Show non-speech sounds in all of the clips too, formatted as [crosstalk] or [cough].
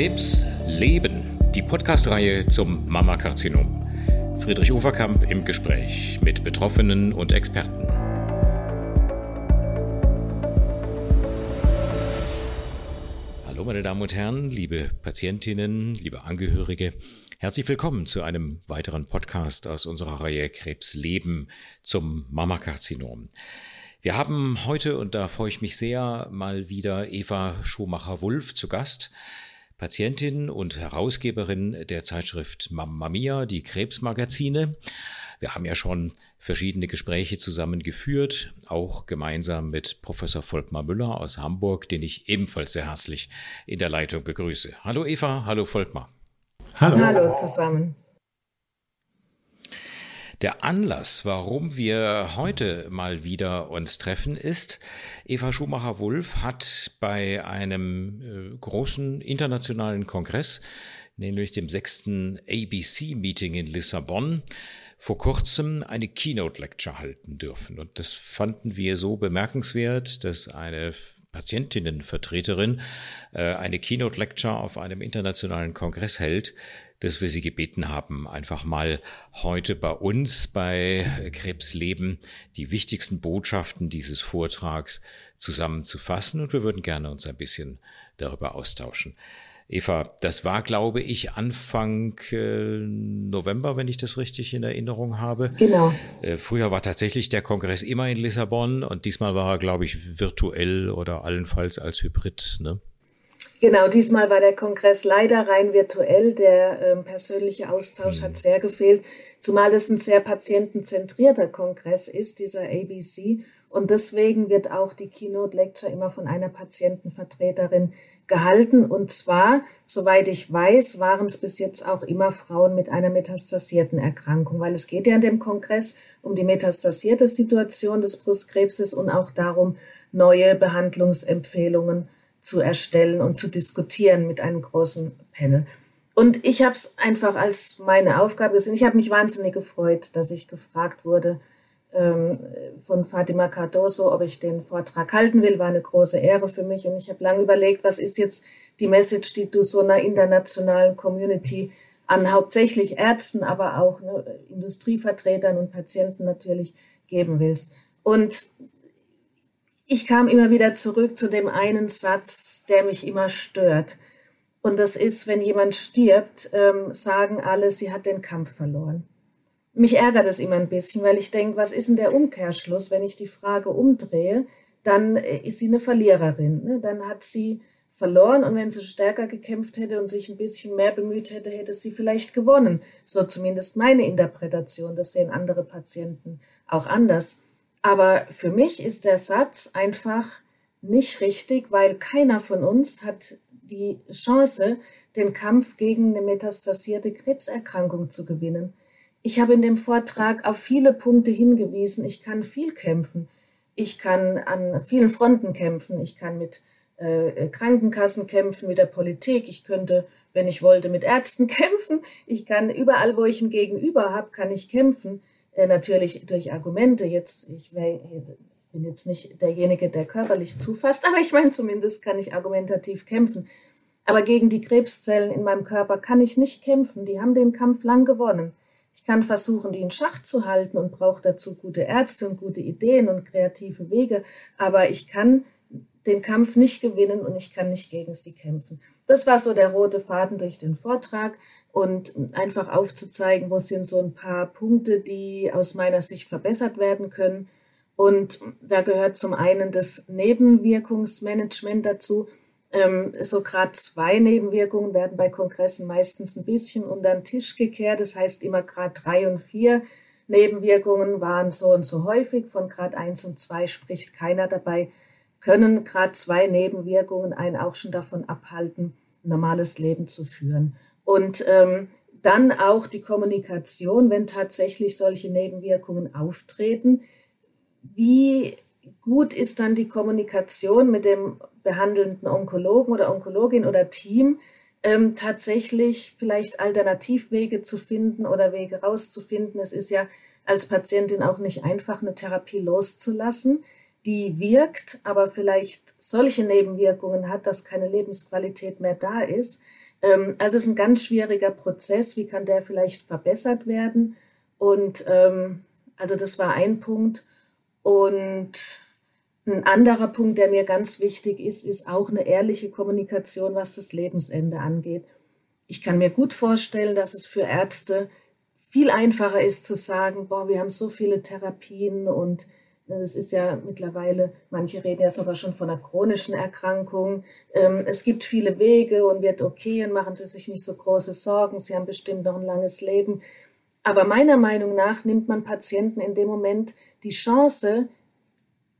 Krebs Leben, die Podcast-Reihe zum Mammakarzinom. Friedrich Uferkamp im Gespräch mit Betroffenen und Experten. Hallo meine Damen und Herren, liebe Patientinnen, liebe Angehörige. Herzlich willkommen zu einem weiteren Podcast aus unserer Reihe Krebs Leben zum Mammakarzinom. Wir haben heute, und da freue ich mich sehr, mal wieder Eva Schumacher-Wulff zu Gast. Patientin und Herausgeberin der Zeitschrift Mamma Mia, die Krebsmagazine. Wir haben ja schon verschiedene Gespräche zusammen geführt, auch gemeinsam mit Professor Volkmar Müller aus Hamburg, den ich ebenfalls sehr herzlich in der Leitung begrüße. Hallo Eva, hallo Volkmar. Hallo. Hallo zusammen. Der Anlass, warum wir heute mal wieder uns treffen, ist, Eva Schumacher-Wulff hat bei einem äh, großen internationalen Kongress, nämlich dem sechsten ABC-Meeting in Lissabon, vor kurzem eine Keynote-Lecture halten dürfen. Und das fanden wir so bemerkenswert, dass eine Patientinnenvertreterin äh, eine Keynote-Lecture auf einem internationalen Kongress hält, dass wir Sie gebeten haben, einfach mal heute bei uns bei Krebsleben die wichtigsten Botschaften dieses Vortrags zusammenzufassen und wir würden gerne uns ein bisschen darüber austauschen. Eva, das war, glaube ich, Anfang äh, November, wenn ich das richtig in Erinnerung habe. Genau. Äh, früher war tatsächlich der Kongress immer in Lissabon und diesmal war er, glaube ich, virtuell oder allenfalls als Hybrid. Ne? Genau, diesmal war der Kongress leider rein virtuell. Der ähm, persönliche Austausch mhm. hat sehr gefehlt, zumal das ein sehr patientenzentrierter Kongress ist, dieser ABC. Und deswegen wird auch die Keynote Lecture immer von einer Patientenvertreterin gehalten. Und zwar, soweit ich weiß, waren es bis jetzt auch immer Frauen mit einer metastasierten Erkrankung, weil es geht ja in dem Kongress um die metastasierte Situation des Brustkrebses und auch darum, neue Behandlungsempfehlungen zu erstellen und zu diskutieren mit einem großen Panel. Und ich habe es einfach als meine Aufgabe gesehen. Ich habe mich wahnsinnig gefreut, dass ich gefragt wurde, ähm, von Fatima Cardoso, ob ich den Vortrag halten will, war eine große Ehre für mich. Und ich habe lange überlegt, was ist jetzt die Message, die du so einer internationalen Community an hauptsächlich Ärzten, aber auch ne, Industrievertretern und Patienten natürlich geben willst. Und ich kam immer wieder zurück zu dem einen Satz, der mich immer stört. Und das ist, wenn jemand stirbt, ähm, sagen alle, sie hat den Kampf verloren mich ärgert es immer ein bisschen, weil ich denke, was ist denn der Umkehrschluss, wenn ich die Frage umdrehe, dann äh, ist sie eine Verliererin. Ne? Dann hat sie verloren und wenn sie stärker gekämpft hätte und sich ein bisschen mehr bemüht hätte, hätte sie vielleicht gewonnen. So zumindest meine Interpretation. Das sehen andere Patienten auch anders. Aber für mich ist der Satz einfach nicht richtig, weil keiner von uns hat die Chance, den Kampf gegen eine metastasierte Krebserkrankung zu gewinnen. Ich habe in dem Vortrag auf viele Punkte hingewiesen. Ich kann viel kämpfen. Ich kann an vielen Fronten kämpfen. Ich kann mit äh, Krankenkassen kämpfen, mit der Politik. Ich könnte, wenn ich wollte, mit Ärzten [laughs] kämpfen. Ich kann überall, wo ich ein Gegenüber habe, kann ich kämpfen. Natürlich durch Argumente. Jetzt, ich bin jetzt nicht derjenige, der körperlich zufasst, [laughs] aber ich meine, zumindest kann ich argumentativ kämpfen. Aber gegen die Krebszellen in meinem Körper kann ich nicht kämpfen. Die haben den Kampf lang gewonnen. Ich kann versuchen, die in Schach zu halten und brauche dazu gute Ärzte und gute Ideen und kreative Wege, aber ich kann den Kampf nicht gewinnen und ich kann nicht gegen sie kämpfen. Das war so der rote Faden durch den Vortrag und einfach aufzuzeigen, wo sind so ein paar Punkte, die aus meiner Sicht verbessert werden können. Und da gehört zum einen das Nebenwirkungsmanagement dazu, ähm, so gerade zwei Nebenwirkungen werden bei Kongressen meistens ein bisschen unter den Tisch gekehrt. Das heißt, immer Grad drei und vier Nebenwirkungen waren so und so häufig. Von Grad eins und zwei spricht keiner dabei. Können Grad zwei Nebenwirkungen einen auch schon davon abhalten, ein normales Leben zu führen? Und ähm, dann auch die Kommunikation, wenn tatsächlich solche Nebenwirkungen auftreten. Wie gut ist dann die Kommunikation mit dem behandelnden Onkologen oder Onkologin oder Team, ähm, tatsächlich vielleicht Alternativwege zu finden oder Wege rauszufinden. Es ist ja als Patientin auch nicht einfach, eine Therapie loszulassen, die wirkt, aber vielleicht solche Nebenwirkungen hat, dass keine Lebensqualität mehr da ist. Ähm, also es ist ein ganz schwieriger Prozess. Wie kann der vielleicht verbessert werden? Und ähm, also das war ein Punkt. Und ein anderer Punkt, der mir ganz wichtig ist, ist auch eine ehrliche Kommunikation, was das Lebensende angeht. Ich kann mir gut vorstellen, dass es für Ärzte viel einfacher ist zu sagen, boah, wir haben so viele Therapien und das ist ja mittlerweile, manche reden ja sogar schon von einer chronischen Erkrankung. Ähm, es gibt viele Wege und wird okay und machen Sie sich nicht so große Sorgen. Sie haben bestimmt noch ein langes Leben. Aber meiner Meinung nach nimmt man Patienten in dem Moment die Chance,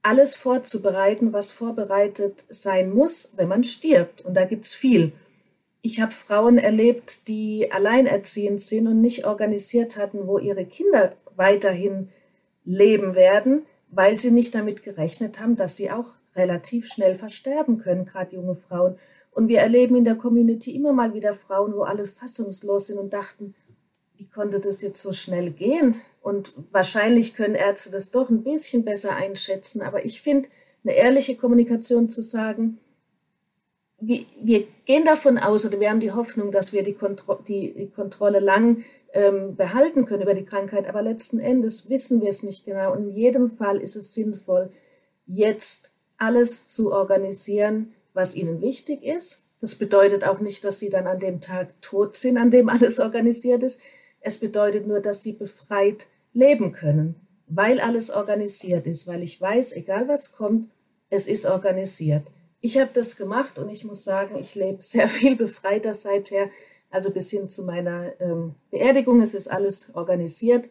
alles vorzubereiten, was vorbereitet sein muss, wenn man stirbt. Und da gibt's viel. Ich habe Frauen erlebt, die alleinerziehend sind und nicht organisiert hatten, wo ihre Kinder weiterhin leben werden, weil sie nicht damit gerechnet haben, dass sie auch relativ schnell versterben können, gerade junge Frauen. Und wir erleben in der Community immer mal wieder Frauen, wo alle fassungslos sind und dachten, wie konnte das jetzt so schnell gehen? Und wahrscheinlich können Ärzte das doch ein bisschen besser einschätzen. Aber ich finde, eine ehrliche Kommunikation zu sagen, wir, wir, gehen davon aus oder wir haben die Hoffnung, dass wir die, Kontro die, die Kontrolle lang ähm, behalten können über die Krankheit, aber letzten Endes wissen wir es nicht genau. Und in jedem Fall ist es sinnvoll, jetzt alles zu organisieren, was ihnen wichtig ist. Das bedeutet auch nicht, dass sie dann an dem Tag tot sind, an dem alles [laughs] organisiert ist. Es bedeutet nur, dass sie befreit leben können, weil alles organisiert ist, weil ich weiß, egal was kommt, es ist organisiert. Ich habe das gemacht und ich muss sagen, ich lebe [laughs] sehr viel befreiter seither. Also bis hin zu meiner ähm, Beerdigung es ist alles organisiert.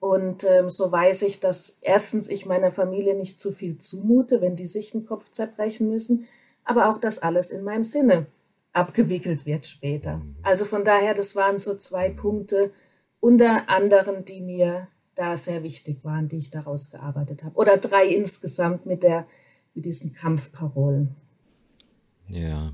Und ähm, so weiß ich, dass erstens ich meiner Familie nicht zu viel zumute, wenn die sich den Kopf zerbrechen müssen, aber auch, dass alles in meinem Sinne abgewickelt wird später. Also von daher, das waren so zwei Punkte, unter anderem, die mir da sehr wichtig waren, die ich daraus gearbeitet habe. Oder drei insgesamt mit, der, mit diesen Kampfparolen. Ja,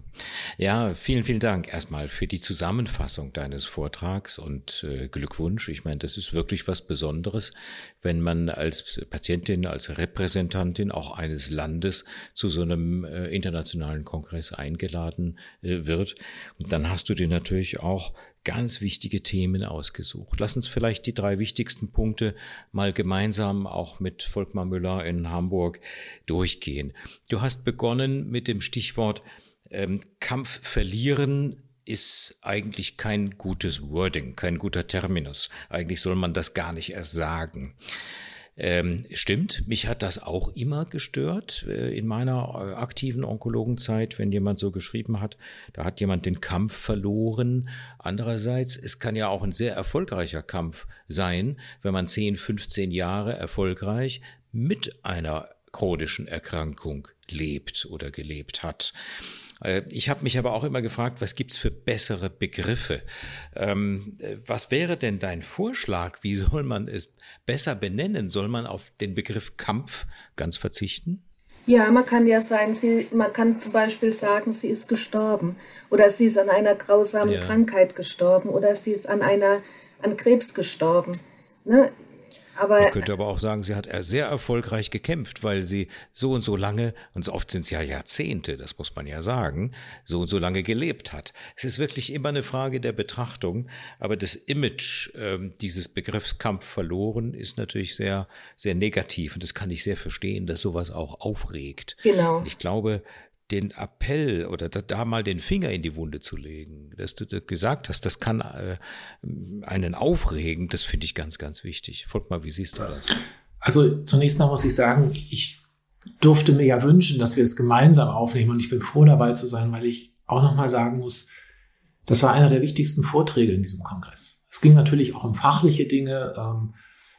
ja, vielen, vielen Dank erstmal für die Zusammenfassung deines Vortrags und äh, Glückwunsch. Ich meine, das ist wirklich was Besonderes, wenn man als Patientin, als Repräsentantin auch eines Landes zu so einem äh, internationalen Kongress eingeladen äh, wird. Und dann hast du dir natürlich auch ganz wichtige Themen ausgesucht. Lass uns vielleicht die drei wichtigsten Punkte mal gemeinsam auch mit Volkmar Müller in Hamburg durchgehen. Du hast begonnen mit dem Stichwort ähm, Kampf verlieren ist eigentlich kein gutes Wording, kein guter Terminus. Eigentlich soll man das gar nicht erst sagen. Ähm, stimmt, mich hat das auch immer gestört äh, in meiner äh, aktiven Onkologenzeit, wenn jemand so geschrieben hat, da hat jemand den Kampf verloren. Andererseits, es kann ja auch ein sehr erfolgreicher Kampf sein, wenn man 10, 15 Jahre erfolgreich mit einer chronischen Erkrankung lebt oder gelebt hat. Äh, ich habe mich aber auch immer gefragt, was gibt's für bessere Begriffe? Ähm, äh, was wäre denn dein Vorschlag? Wie soll man es besser benennen? Soll man auf den Begriff Kampf ganz verzichten? Ja, man kann ja sagen, sie, man kann zum Beispiel sagen, sie ist gestorben oder sie ist an einer grausamen ja. Krankheit gestorben oder sie ist an einer an Krebs gestorben. Ne? Aber, Man könnte aber auch sagen, sie hat sehr erfolgreich gekämpft, weil sie so und so lange, und oft sind es ja Jahrzehnte, das muss man ja sagen, so und so lange gelebt hat. Es ist wirklich immer eine Frage der Betrachtung, aber das Image äh, dieses Begriffs Kampf verloren ist natürlich sehr, sehr negativ und das kann ich sehr verstehen, dass sowas auch aufregt. Genau. Ich glaube, den Appell oder da, da, mal den Finger in die Wunde zu legen, dass du das gesagt hast, das kann äh, einen aufregen, das finde ich ganz, ganz wichtig. Folgt mal, wie siehst du das? Also zunächst mal muss ich sagen, ich durfte mir ja wünschen, dass wir es gemeinsam aufnehmen und ich bin froh dabei zu sein, weil ich auch nochmal sagen muss, das war einer der wichtigsten Vorträge in diesem Kongress. Es ging natürlich auch um fachliche Dinge, ähm,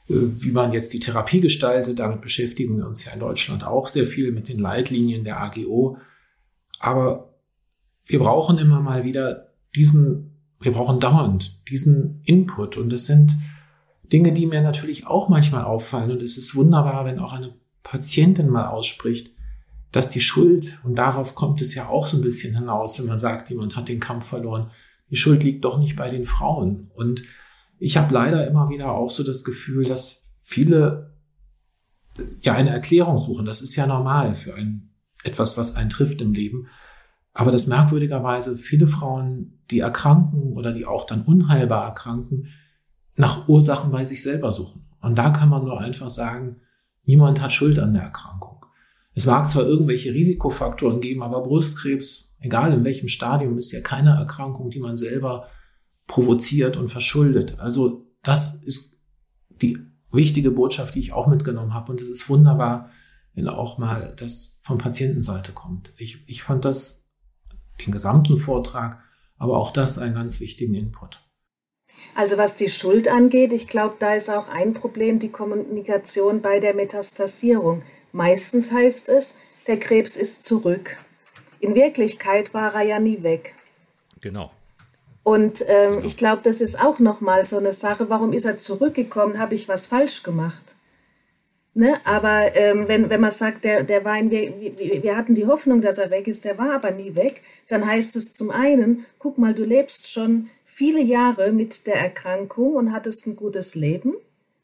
äh, wie man jetzt die Therapie gestaltet. Damit beschäftigen wir uns ja in Deutschland auch sehr viel mit den Leitlinien der AGO. Aber wir brauchen immer mal wieder diesen, wir brauchen dauernd diesen Input. Und das sind Dinge, die mir natürlich auch manchmal auffallen. Und es ist wunderbar, wenn auch eine Patientin mal ausspricht, dass die Schuld, und darauf kommt es ja auch so ein bisschen hinaus, wenn man sagt, jemand hat den Kampf verloren, die Schuld liegt doch nicht bei den Frauen. Und ich habe leider immer wieder auch so das Gefühl, dass viele ja eine Erklärung suchen. Das ist ja normal für ein etwas, was einen trifft im Leben. Aber das merkwürdigerweise viele Frauen, die erkranken oder die auch dann unheilbar erkranken, nach Ursachen bei sich selber suchen. Und da kann man nur einfach sagen, niemand hat Schuld an der Erkrankung. Es mag zwar irgendwelche Risikofaktoren geben, aber Brustkrebs, egal in welchem Stadium, ist ja keine Erkrankung, die man selber provoziert und verschuldet. Also das ist die wichtige Botschaft, die ich auch mitgenommen habe. Und es ist wunderbar, wenn auch mal das von Patientenseite kommt. Ich, ich fand das, den gesamten Vortrag, aber auch das einen ganz wichtigen Input. Also was die Schuld angeht, ich glaube, da ist auch ein Problem die Kommunikation bei der Metastasierung. Meistens heißt es, der Krebs ist zurück. In Wirklichkeit war er ja nie weg. Genau. Und ähm, genau. ich glaube, das ist auch nochmal so eine Sache. Warum ist er zurückgekommen? Habe ich was falsch gemacht? Ne? Aber ähm, wenn, wenn man sagt, der, der war in, wir, wir hatten die Hoffnung, dass er weg ist, der war aber nie weg, dann heißt es zum einen, guck mal, du lebst schon viele Jahre mit der Erkrankung und hattest ein gutes Leben,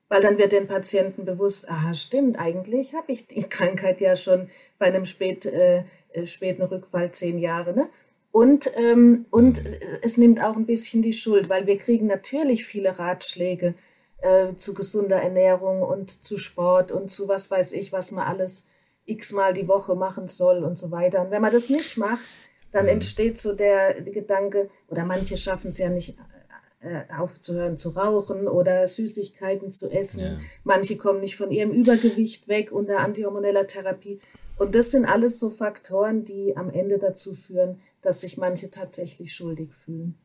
weil dann wird den Patienten bewusst, aha, stimmt, eigentlich habe ich die [laughs] Krankheit ja schon bei einem spät, äh, äh späten Rückfall zehn Jahre. Ne? Und, ähm, und mhm. es nimmt auch ein bisschen die Schuld, weil wir kriegen natürlich viele Ratschläge äh, zu gesunder Ernährung und zu Sport und zu was weiß ich, was man alles x-mal die Woche machen soll und so weiter. Und wenn man das nicht macht, dann mhm. entsteht so der Gedanke, oder manche schaffen es ja nicht äh, aufzuhören zu rauchen oder Süßigkeiten zu essen. Ja. Manche kommen nicht von ihrem Übergewicht weg unter antihormoneller Therapie. Und das sind alles so Faktoren, die am Ende dazu führen, dass sich manche tatsächlich schuldig fühlen.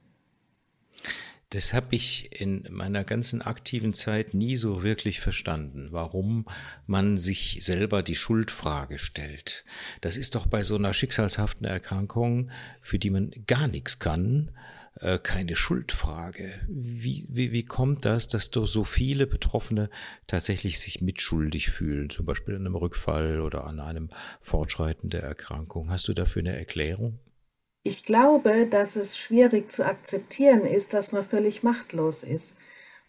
Das habe ich in meiner ganzen aktiven Zeit nie so wirklich verstanden, warum man sich selber die Schuldfrage stellt. Das ist doch bei so einer schicksalshaften Erkrankung, für die man gar nichts kann, äh, keine Schuldfrage. Wie, wie, wie kommt das, dass doch so viele Betroffene tatsächlich sich mitschuldig fühlen, zum Beispiel an einem Rückfall oder an einem Fortschreiten der Erkrankung? Hast du dafür eine Erklärung? Ich glaube, dass es schwierig zu akzeptieren ist, dass man völlig machtlos ist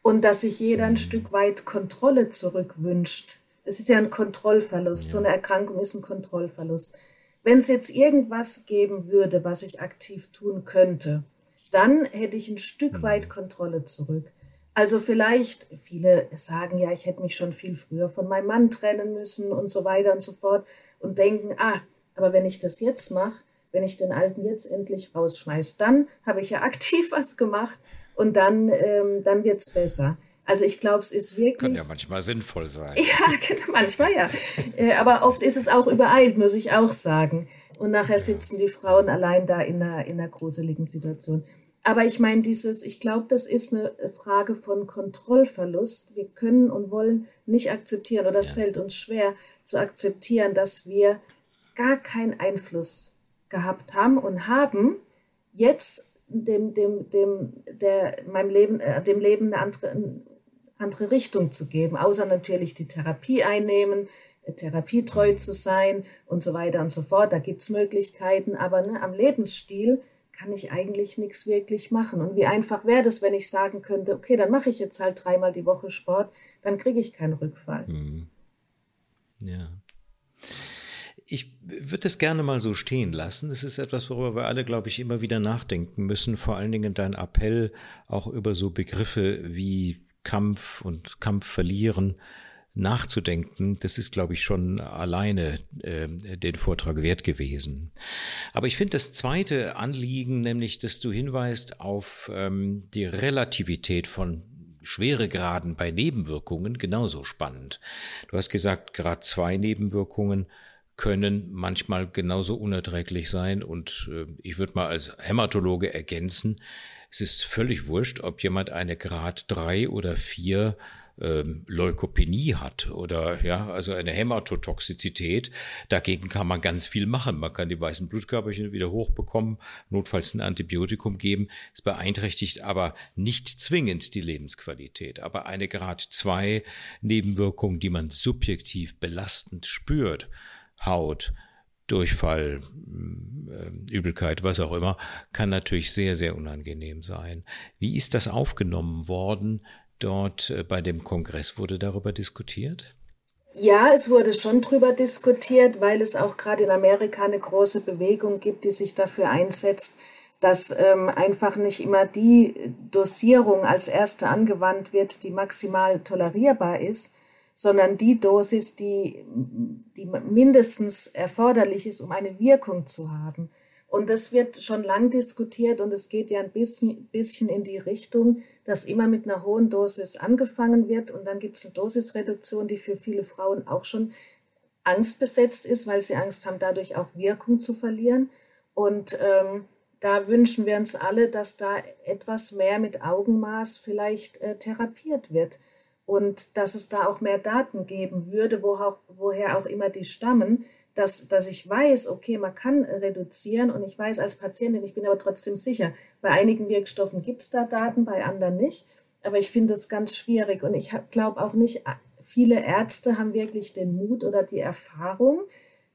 und dass sich jeder ein mhm. Stück weit Kontrolle zurückwünscht. Es ist ja ein Kontrollverlust. So eine Erkrankung ist ein Kontrollverlust. Wenn es jetzt irgendwas geben würde, was ich aktiv tun könnte, dann hätte ich ein Stück mhm. weit Kontrolle zurück. Also vielleicht, viele sagen ja, ich hätte mich schon viel früher von meinem Mann trennen müssen und so weiter und so fort und denken, ah, aber wenn ich das jetzt mache, wenn ich den alten jetzt endlich rausschmeiße, dann habe ich ja [laughs] aktiv was gemacht und dann, ähm, dann wird es besser. Also ich glaube, es ist wirklich. Kann ja manchmal sinnvoll sein. [laughs] Ja, genau, manchmal ja. Äh, aber oft ist es auch übereilt, muss ich auch sagen. Und nachher sitzen die Frauen allein da in einer, in einer gruseligen Situation. Aber ich meine, dieses, ich glaube, das ist eine Frage von Kontrollverlust. Wir können und wollen nicht akzeptieren, oder es ja. fällt uns schwer zu akzeptieren, dass wir gar keinen Einfluss gehabt haben und haben, jetzt dem, dem, dem, der, meinem Leben, äh, dem Leben eine andere, eine andere Richtung zu geben, außer natürlich die Therapie einnehmen, äh, therapietreu zu sein und so weiter und so fort. Da gibt es Möglichkeiten, aber ne, am Lebensstil kann ich eigentlich nichts wirklich machen. Und wie einfach wäre das, wenn ich sagen könnte, okay, dann mache ich jetzt halt dreimal die Woche Sport, dann kriege ich keinen Rückfall. Mhm. Ja. Würde es gerne mal so stehen lassen. Es ist etwas, worüber wir alle, glaube ich, immer wieder nachdenken müssen. Vor allen Dingen dein Appell auch über so Begriffe wie Kampf und Kampf verlieren nachzudenken, das ist, glaube ich, schon alleine äh, den Vortrag wert gewesen. Aber ich finde das zweite Anliegen, nämlich, dass du hinweist auf ähm, die Relativität von Schweregraden bei Nebenwirkungen, genauso spannend. Du hast gesagt, Grad zwei Nebenwirkungen können manchmal genauso unerträglich sein. Und äh, ich würde mal als Hämatologe ergänzen, es ist völlig wurscht, ob jemand eine Grad drei oder vier ähm, Leukopenie hat oder ja, also eine Hämatotoxizität. Dagegen kann man ganz viel machen. Man kann die weißen Blutkörperchen wieder hochbekommen, notfalls ein Antibiotikum geben. Es beeinträchtigt aber nicht zwingend die Lebensqualität. Aber eine Grad 2 Nebenwirkung, die man subjektiv belastend spürt, Haut, Durchfall, äh, Übelkeit, was auch immer, kann natürlich sehr, sehr unangenehm sein. Wie ist das aufgenommen worden? Dort äh, bei dem Kongress wurde darüber diskutiert? Ja, es wurde schon drüber diskutiert, weil es auch gerade in Amerika eine große Bewegung gibt, die sich dafür einsetzt, dass ähm, einfach nicht immer die Dosierung als erste angewandt wird, die maximal tolerierbar ist, sondern die Dosis, die, die mindestens erforderlich ist, um eine Wirkung zu haben. Und das wird schon lang diskutiert und es geht ja ein bisschen, bisschen in die Richtung, dass immer mit einer hohen Dosis angefangen wird und dann gibt es eine Dosisreduktion, die für viele Frauen auch schon angstbesetzt ist, weil sie Angst haben, dadurch auch Wirkung zu verlieren. Und ähm, da wünschen wir uns alle, dass da etwas mehr mit Augenmaß vielleicht äh, therapiert wird und dass es da auch mehr Daten geben würde, wo auch, woher auch immer die stammen, dass, dass ich weiß, okay, man kann reduzieren und ich weiß als Patientin, ich bin aber trotzdem sicher, bei einigen Wirkstoffen gibt es da Daten, bei anderen nicht. Aber ich finde es ganz schwierig und ich glaube auch nicht, viele Ärzte haben wirklich den Mut oder die Erfahrung,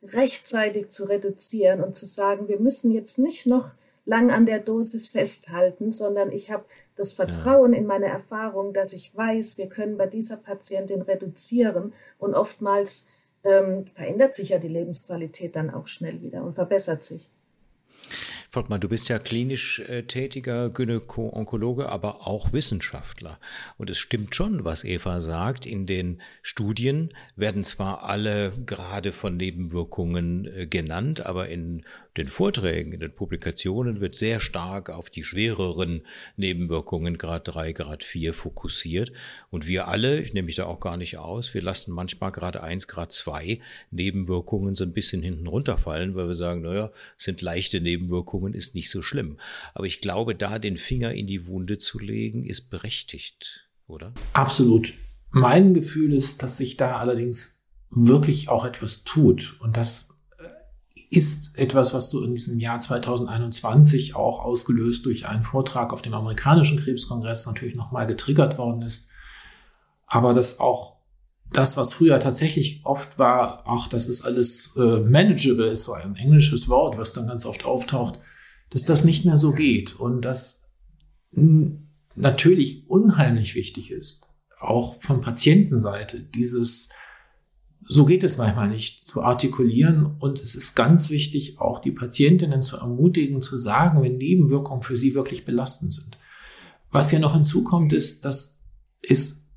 rechtzeitig zu reduzieren und zu sagen, wir müssen jetzt nicht noch lang an der Dosis festhalten, sondern ich habe das Vertrauen in meine Erfahrung, dass ich weiß, wir können bei dieser Patientin reduzieren und oftmals ähm, verändert sich ja die Lebensqualität dann auch schnell wieder und verbessert sich. Volkmar, du bist ja klinisch äh, tätiger Gynäko-Onkologe, aber auch Wissenschaftler. Und es stimmt schon, was Eva sagt. In den Studien werden zwar alle gerade von Nebenwirkungen äh, genannt, aber in den Vorträgen, in den Publikationen wird sehr stark auf die schwereren Nebenwirkungen Grad 3, Grad 4 fokussiert. Und wir alle, ich nehme mich da auch gar nicht aus, wir lassen manchmal Grad 1, Grad 2 Nebenwirkungen so ein bisschen hinten runterfallen, weil wir sagen, naja, sind leichte Nebenwirkungen, ist nicht so schlimm. Aber ich glaube, da den Finger in die Wunde zu legen, ist berechtigt, oder? Absolut. Mein Gefühl ist, dass sich da allerdings wirklich auch etwas tut. Und das ist etwas, was so in diesem Jahr 2021 auch ausgelöst durch einen Vortrag auf dem amerikanischen Krebskongress natürlich nochmal getriggert worden ist. Aber dass auch das, was früher tatsächlich oft war, ach, das ist alles äh, manageable, ist so ein englisches Wort, was dann ganz oft auftaucht, dass das nicht mehr so geht und dass natürlich unheimlich wichtig ist, auch von Patientenseite, dieses so geht es manchmal nicht, zu artikulieren. Und es ist ganz wichtig, auch die Patientinnen zu ermutigen, zu sagen, wenn Nebenwirkungen für sie wirklich belastend sind. Was hier noch hinzukommt, ist, dass es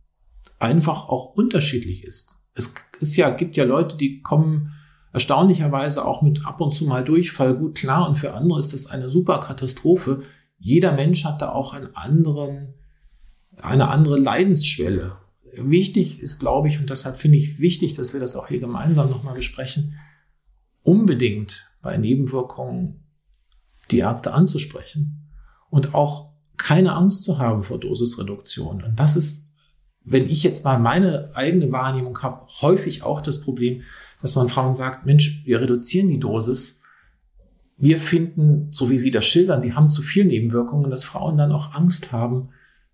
einfach auch unterschiedlich ist. Es ist ja, gibt ja Leute, die kommen erstaunlicherweise auch mit ab und zu mal Durchfall gut klar und für andere ist das eine super Katastrophe. Jeder Mensch hat da auch einen anderen, eine andere Leidensschwelle wichtig ist, glaube ich, und deshalb finde ich wichtig, dass wir das auch hier gemeinsam nochmal besprechen, unbedingt bei Nebenwirkungen die Ärzte anzusprechen und auch keine Angst zu haben vor Dosisreduktion. Und das ist, wenn ich jetzt mal meine eigene Wahrnehmung habe, häufig auch das Problem, dass man Frauen sagt, Mensch, wir reduzieren die Dosis. Wir finden, so wie Sie das schildern, Sie haben zu viel Nebenwirkungen, dass Frauen dann auch Angst haben,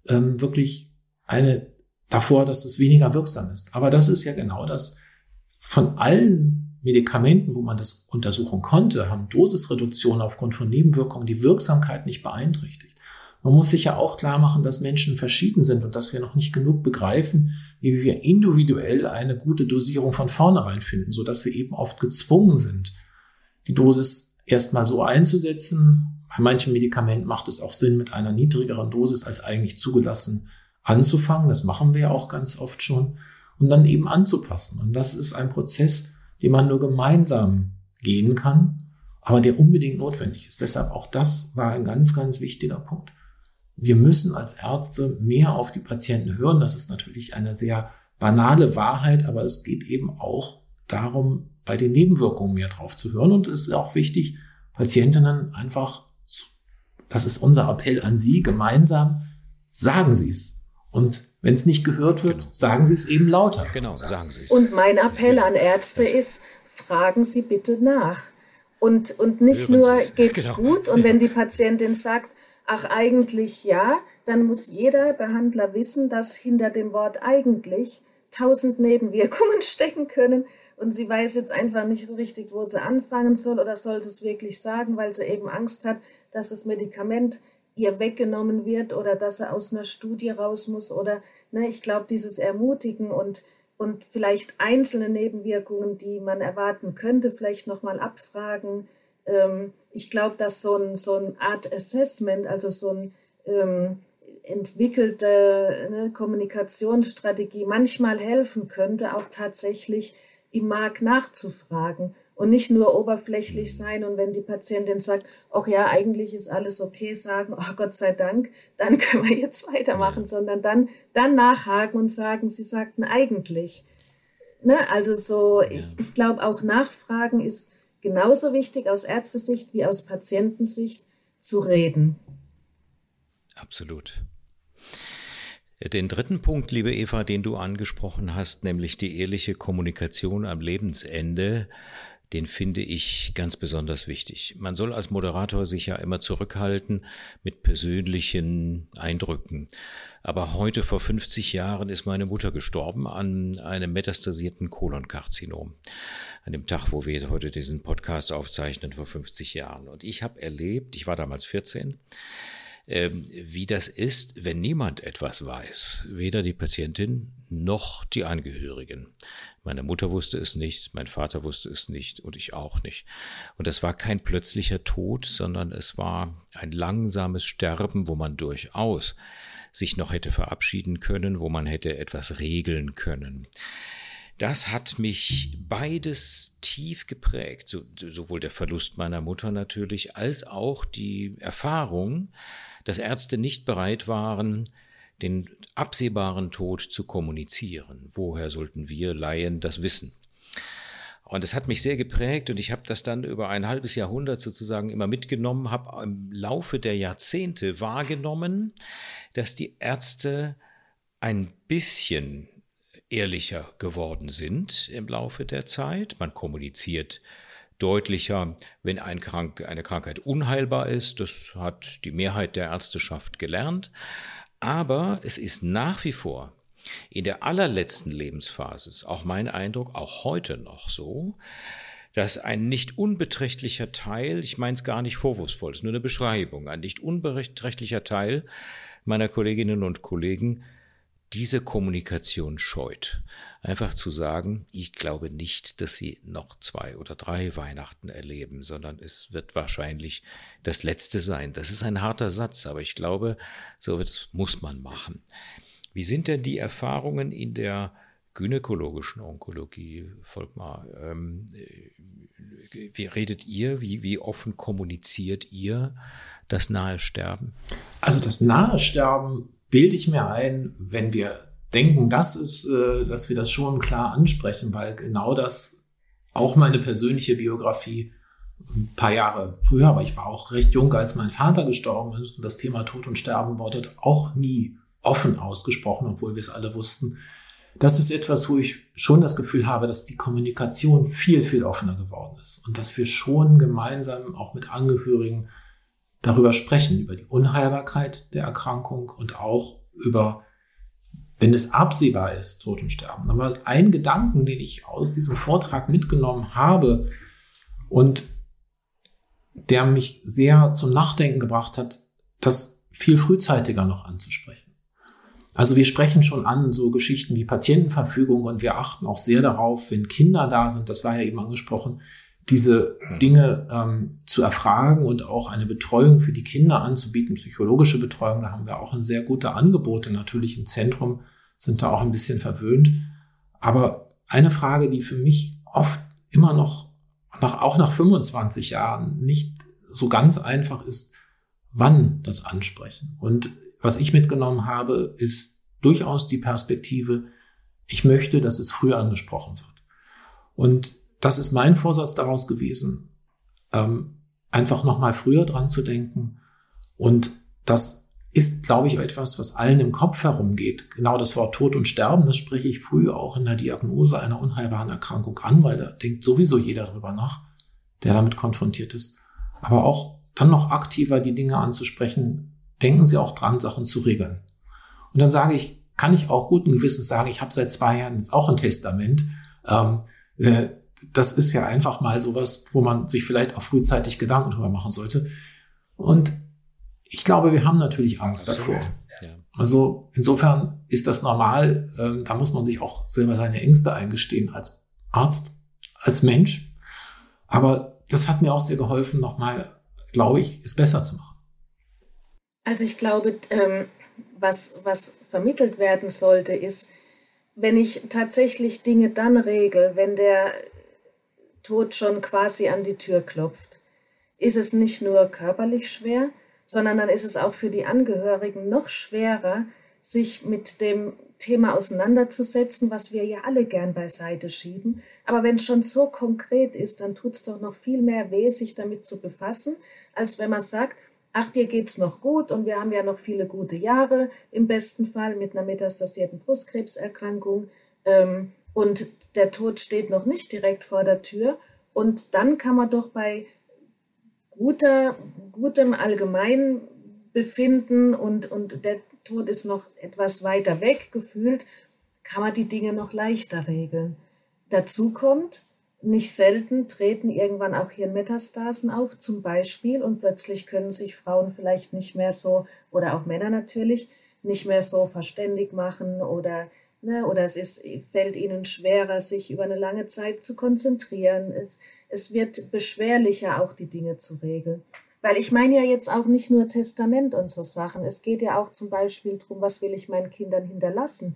ähm, wirklich eine davor, dass es weniger wirksam ist. Aber das ist ja genau das. Von allen Medikamenten, wo man das untersuchen konnte, haben Dosisreduktionen aufgrund von Nebenwirkungen die Wirksamkeit nicht beeinträchtigt. Man muss sich ja auch klar machen, dass Menschen verschieden sind und dass wir noch nicht genug begreifen, wie wir individuell eine gute Dosierung von vornherein finden, so dass wir eben oft gezwungen sind, die Dosis erstmal so einzusetzen. Bei manchen Medikamenten macht es auch Sinn, mit einer niedrigeren Dosis als eigentlich zugelassen anzufangen, das machen wir ja auch ganz oft schon, und dann eben anzupassen. Und das ist ein Prozess, den man nur gemeinsam gehen kann, aber der unbedingt notwendig ist. Deshalb auch das war ein ganz, ganz wichtiger Punkt. Wir müssen als Ärzte mehr auf die Patienten hören. Das ist natürlich eine sehr banale Wahrheit, aber es geht eben auch darum, bei den Nebenwirkungen mehr drauf zu hören. Und es ist auch wichtig, Patientinnen einfach, das ist unser Appell an Sie, gemeinsam, sagen Sie es. Und wenn es nicht gehört wird, genau. sagen Sie es eben lauter. Genau, sagen Sie es. Und mein Appell an Ärzte ist, fragen Sie bitte nach. Und, und nicht Hören nur geht's genau. gut und wenn [laughs] die Patientin sagt, ach eigentlich ja, dann muss jeder Behandler wissen, dass hinter dem Wort eigentlich tausend Nebenwirkungen [laughs] stecken können und sie weiß jetzt einfach nicht so richtig, wo sie anfangen soll oder soll sie es wirklich sagen, weil sie eben Angst hat, dass das Medikament ihr weggenommen wird oder dass er aus einer Studie raus muss oder ne, ich glaube dieses Ermutigen und und vielleicht einzelne Nebenwirkungen, die man erwarten könnte, vielleicht nochmal abfragen. Ähm, ich glaube, dass so, ein, so eine Art Assessment, also so ein ähm, entwickelte ne, Kommunikationsstrategie manchmal helfen könnte, auch tatsächlich im Markt nachzufragen und nicht nur oberflächlich sein und wenn die Patientin sagt, ach ja, eigentlich ist alles okay, sagen, oh Gott sei Dank, dann [laughs] können wir jetzt weitermachen, sondern dann, dann nachhaken und sagen, sie sagten eigentlich. Ne? Also so, ja. ich, ich glaube auch Nachfragen ist genauso wichtig aus Ärztesicht wie aus Patientensicht zu reden. Absolut. Den dritten Punkt, liebe Eva, den du angesprochen hast, nämlich die ehrliche Kommunikation am Lebensende, den finde ich ganz besonders wichtig. Man soll als Moderator sich ja immer zurückhalten mit persönlichen Eindrücken. Aber heute vor 50 Jahren ist meine Mutter gestorben an einem metastasierten Kolonkarzinom. An dem Tag, wo wir heute diesen Podcast aufzeichnen, vor 50 Jahren. Und ich habe erlebt, ich war damals 14, ähm, wie das ist, wenn niemand etwas weiß, weder die Patientin noch die Angehörigen. Meine Mutter wusste es nicht, mein Vater wusste es nicht und ich auch nicht. Und das war kein plötzlicher Tod, sondern es war ein langsames Sterben, wo man durchaus sich noch hätte verabschieden können, wo man hätte etwas regeln können. Das hat mich beides tief geprägt, so, sowohl der Verlust meiner Mutter natürlich, als auch die Erfahrung, dass Ärzte nicht bereit waren, den absehbaren Tod zu kommunizieren. Woher sollten wir Laien das wissen? Und es hat mich sehr geprägt und ich habe das dann über ein halbes Jahrhundert sozusagen immer mitgenommen, habe im Laufe der Jahrzehnte wahrgenommen, dass die Ärzte ein bisschen ehrlicher geworden sind im Laufe der Zeit. Man kommuniziert deutlicher, wenn ein Krank eine Krankheit unheilbar ist. Das hat die Mehrheit der Ärzteschaft gelernt. Aber es ist nach wie vor in der allerletzten Lebensphase, ist auch mein Eindruck, auch heute noch so, dass ein nicht unbeträchtlicher Teil, ich meine es gar nicht vorwurfsvoll, es ist nur eine Beschreibung, ein nicht unbeträchtlicher Teil meiner Kolleginnen und Kollegen diese Kommunikation scheut. Einfach zu sagen, ich glaube nicht, dass sie noch zwei oder drei Weihnachten erleben, sondern es wird wahrscheinlich das letzte sein. Das ist ein harter Satz, aber ich glaube, so muss man machen. Wie sind denn die Erfahrungen in der gynäkologischen Onkologie, Volkmar? Ähm, wie redet ihr? Wie, wie offen kommuniziert ihr das nahe Sterben? Also das nahe Sterben bilde ich mir ein, wenn wir denken, das ist, äh, dass wir das schon klar ansprechen, weil genau das auch meine persönliche Biografie ein paar Jahre früher, aber ich war auch recht jung, als mein Vater gestorben ist und das Thema Tod und Sterben wurde auch nie offen ausgesprochen, obwohl wir es alle wussten. Das ist etwas, wo ich schon das Gefühl habe, dass die Kommunikation viel, viel offener geworden ist und dass wir schon gemeinsam auch mit Angehörigen darüber sprechen, über die Unheilbarkeit der Erkrankung und auch über, wenn es absehbar ist, Tod und Sterben. Aber ein Gedanken, den ich aus diesem Vortrag mitgenommen habe und der mich sehr zum Nachdenken gebracht hat, das viel frühzeitiger noch anzusprechen. Also wir sprechen schon an so Geschichten wie Patientenverfügung und wir achten auch sehr darauf, wenn Kinder da sind, das war ja eben angesprochen, diese Dinge ähm, zu erfragen und auch eine Betreuung für die Kinder anzubieten, psychologische Betreuung. Da haben wir auch ein sehr gute Angebote natürlich im Zentrum, sind da auch ein bisschen verwöhnt. Aber eine Frage, die für mich oft immer noch, nach, auch nach 25 Jahren, nicht so ganz einfach ist, wann das ansprechen. Und was ich mitgenommen habe, ist durchaus die Perspektive, ich möchte, dass es früh angesprochen wird. Und das ist mein Vorsatz daraus gewesen, ähm, einfach nochmal früher dran zu denken. Und das ist, glaube ich, etwas, was allen im Kopf herumgeht. Genau das Wort Tod und Sterben, das spreche ich früh auch in der Diagnose einer unheilbaren Erkrankung an, weil da denkt sowieso jeder drüber nach, der damit konfrontiert ist. Aber auch dann noch aktiver die Dinge anzusprechen, denken Sie auch dran, Sachen zu regeln. Und dann sage ich, kann ich auch guten Gewissens sagen, ich habe seit zwei Jahren jetzt auch ein Testament. Ähm, äh, das ist ja einfach mal sowas, wo man sich vielleicht auch frühzeitig Gedanken drüber machen sollte. Und ich glaube, wir haben natürlich Angst davor. Ja. Also insofern ist das normal. Ähm, da muss man sich auch selber seine Ängste eingestehen als Arzt, als Mensch. Aber das hat mir auch sehr geholfen, nochmal, glaube ich, es besser zu machen. Also ich glaube, ähm, was, was vermittelt werden sollte, ist, wenn ich tatsächlich Dinge dann regel, wenn der Tod schon quasi an die Tür klopft, ist es nicht nur körperlich schwer, sondern dann ist es auch für die Angehörigen noch schwerer, sich mit dem Thema auseinanderzusetzen, was wir ja alle gern beiseite schieben. Aber wenn es schon so konkret ist, dann tut es doch noch viel mehr weh, sich damit zu befassen, als wenn man sagt, ach, dir geht's noch gut und wir haben ja noch viele gute Jahre, im besten Fall mit einer metastasierten Brustkrebserkrankung ähm, und der Tod steht noch nicht direkt vor der Tür. Und dann kann man doch bei guter, gutem Allgemeinbefinden und, und der Tod ist noch etwas weiter weg gefühlt, kann man die Dinge noch leichter regeln. Dazu kommt, nicht selten treten irgendwann auch Hirnmetastasen auf, zum Beispiel, und plötzlich können sich Frauen vielleicht nicht mehr so, oder auch Männer natürlich, nicht mehr so verständig machen oder, ne, oder es ist, fällt ihnen schwerer, sich über eine lange Zeit zu konzentrieren. Es, es wird beschwerlicher, auch die Dinge zu regeln. Weil ich meine ja jetzt auch nicht nur Testament und so Sachen. Es geht ja auch zum Beispiel darum, was will ich meinen Kindern hinterlassen.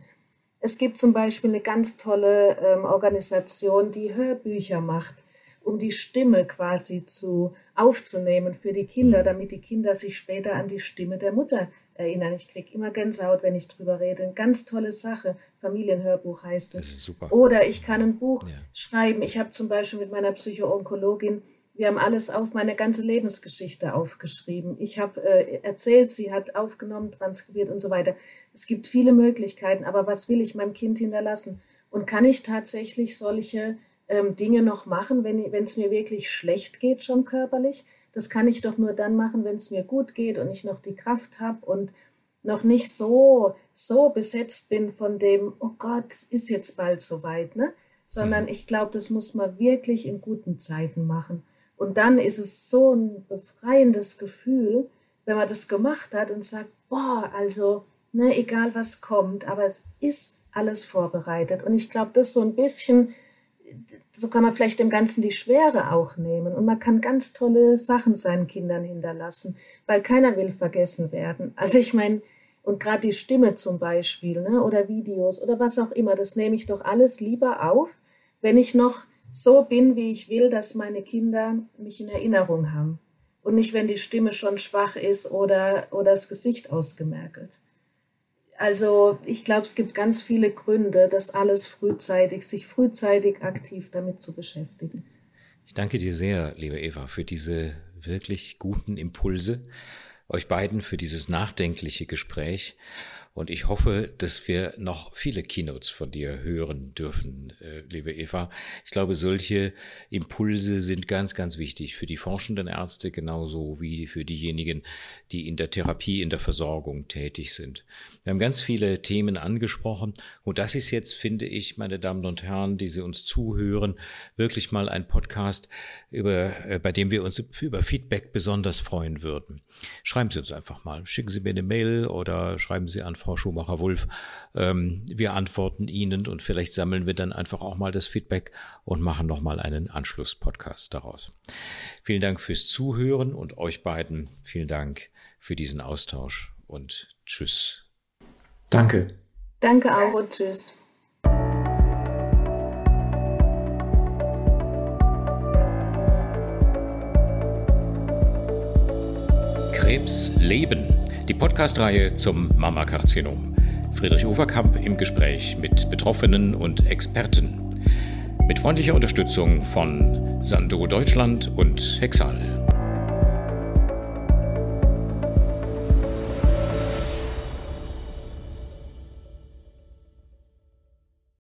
Es gibt zum Beispiel eine ganz tolle ähm, Organisation, die Hörbücher macht, um die Stimme quasi zu aufzunehmen für die Kinder, damit die Kinder sich später an die Stimme der Mutter erinnern. Ich kriege immer Gänsehaut, wenn ich drüber rede. Eine ganz tolle Sache. Familienhörbuch heißt es. Oder ich kann ein Buch ja. schreiben. Ich habe zum Beispiel mit meiner Psychoonkologin wir haben alles auf meine ganze Lebensgeschichte aufgeschrieben. Ich habe äh, erzählt, sie hat aufgenommen, transkribiert und so weiter. Es gibt viele Möglichkeiten, aber was will ich meinem Kind hinterlassen? Und kann ich tatsächlich solche ähm, Dinge noch machen, wenn es mir wirklich schlecht geht, schon körperlich? Das kann ich doch nur dann machen, wenn es mir gut geht und ich noch die Kraft habe und noch nicht so, so besetzt bin von dem, oh Gott, es ist jetzt bald soweit, ne? Sondern mhm. ich glaube, das muss man wirklich in guten Zeiten machen. Und dann ist es so ein befreiendes Gefühl, wenn man das gemacht hat und sagt, boah, also, ne, egal was kommt, aber es ist alles vorbereitet. Und ich glaube, das so ein bisschen, so kann man vielleicht dem Ganzen die Schwere auch nehmen. Und man kann ganz tolle Sachen seinen Kindern hinterlassen, weil keiner will vergessen werden. Also ich meine, und gerade die Stimme zum Beispiel, ne, oder Videos oder was auch immer, das nehme ich doch alles lieber auf, wenn ich noch so bin, wie ich will, dass meine Kinder mich in Erinnerung haben. Und nicht, wenn die Stimme schon schwach ist oder, oder das Gesicht ausgemerkelt. Also ich glaube, es gibt ganz viele Gründe, das alles frühzeitig, sich frühzeitig aktiv damit zu beschäftigen. Ich danke dir sehr, liebe Eva, für diese wirklich guten Impulse, euch beiden für dieses nachdenkliche Gespräch. Und ich hoffe, dass wir noch viele Keynotes von dir hören dürfen, äh, liebe Eva. Ich glaube, solche Impulse sind ganz, ganz wichtig für die forschenden Ärzte genauso wie für diejenigen, die in der Therapie, in der Versorgung tätig sind. Wir haben ganz viele Themen angesprochen und das ist jetzt, finde ich, meine Damen und Herren, die Sie uns zuhören, wirklich mal ein Podcast, über, äh, bei dem wir uns über Feedback besonders freuen würden. Schreiben Sie uns einfach mal, schicken Sie mir eine Mail oder schreiben Sie an Frau Schumacher-Wulff. Ähm, wir antworten Ihnen und vielleicht sammeln wir dann einfach auch mal das Feedback und machen nochmal einen Anschlusspodcast daraus. Vielen Dank fürs Zuhören und euch beiden vielen Dank für diesen Austausch und tschüss. Danke. Danke auch und tschüss. Krebs leben. Die Podcastreihe zum Mammakarzinom. Friedrich Overkamp im Gespräch mit Betroffenen und Experten. Mit freundlicher Unterstützung von Sando Deutschland und Hexal.